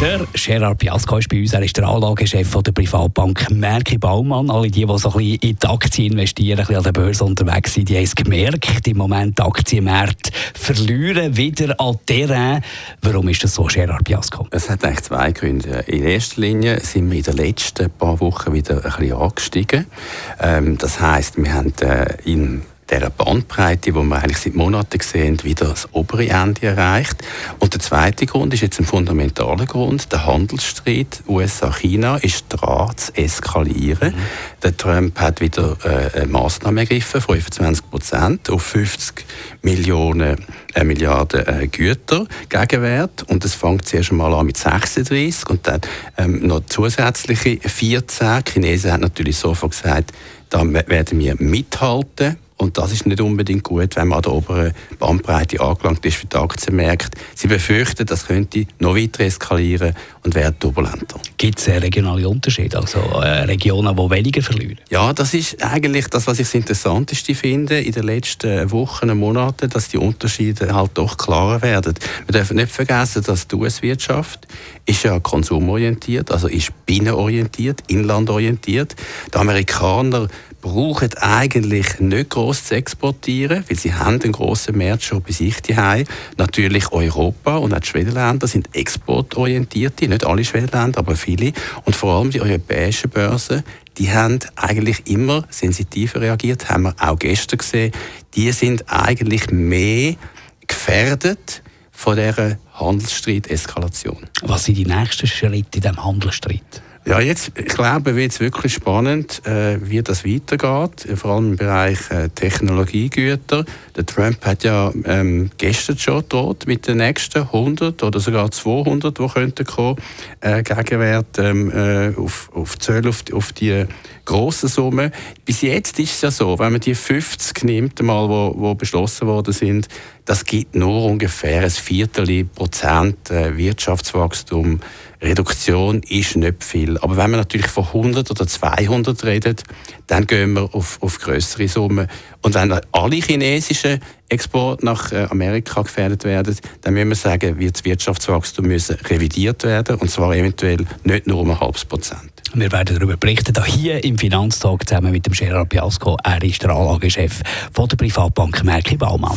der Gerard Piasco ist bei uns, er ist der Anlagechef der Privatbank Merki Baumann. Alle die, die so ein bisschen in die Aktien investieren, ein bisschen an der Börse unterwegs sind, die haben es gemerkt, im Moment die Aktienmärkte verlieren wieder an Terrain. Warum ist das so, Gerard Piasco? Es hat eigentlich zwei Gründe. In erster Linie sind wir in den letzten paar Wochen wieder ein bisschen angestiegen. Ähm, das heisst, wir haben äh, in dieser Bandbreite, die wir eigentlich seit Monaten sehen, wieder das obere Ende erreicht. Und der zweite Grund ist jetzt ein fundamentaler Grund. Der Handelsstreit USA-China ist dran zu eskalieren. Mhm. Der Trump hat wieder äh, Massnahme ergriffen, 25 Prozent auf 50 Millionen äh, Milliarden äh, Güter Gegenwert. Und es fängt zuerst einmal an mit 36 und dann ähm, noch zusätzliche 14. Die Chinesen haben natürlich sofort gesagt, da werden wir mithalten und das ist nicht unbedingt gut, wenn man an der oberen Bandbreite angelangt ist für die Aktienmärkte. Sie befürchten, das könnte noch weiter eskalieren und werden turbulenter. Gibt es regionale Unterschiede, also äh, Regionen, die weniger verlieren? Ja, das ist eigentlich das, was ich das Interessanteste finde in den letzten Wochen und Monaten, dass die Unterschiede halt doch klarer werden. Wir dürfen nicht vergessen, dass die US-Wirtschaft ist ja konsumorientiert, also ist binnenorientiert, inlandorientiert. Die Amerikaner brauchen eigentlich nicht gross zu exportieren, weil sie haben einen grossen Markt schon bei sich haben. Natürlich Europa und auch die Schwedenländer sind exportorientierte, nicht alle Schwedenländer, aber viele. Und vor allem die europäischen Börsen, die haben eigentlich immer sensitiver reagiert, haben wir auch gestern gesehen. Die sind eigentlich mehr gefährdet von dieser Handelsstreit-Eskalation. Was sind die nächsten Schritte in diesem Handelsstreit? Ja, jetzt, ich glaube, wird es wirklich spannend, äh, wie das weitergeht, vor allem im Bereich äh, Technologiegüter. Der Trump hat ja ähm, gestern schon droht mit den nächsten 100 oder sogar 200, die könnten kommen, äh, Gegenwert ähm, äh, auf, auf Zölle, auf, auf die grossen Summen. Bis jetzt ist es ja so, wenn man die 50 nimmt, mal, wo, wo beschlossen worden sind, das gibt nur ungefähr ein Viertel Prozent äh, Wirtschaftswachstum Reduktion ist nicht viel. Aber wenn man natürlich von 100 oder 200 redet, dann gehen wir auf, auf größere Summen. Und wenn alle chinesischen Exporte nach äh, Amerika gefährdet werden, dann müssen wir sagen, wird das Wirtschaftswachstum müssen revidiert werden und zwar eventuell nicht nur um ein halbes Prozent. Wir werden darüber berichten, hier im Finanztag zusammen mit dem Gerard Piasco. Er ist der Anlagechef von der Privatbank Merkel Baumann.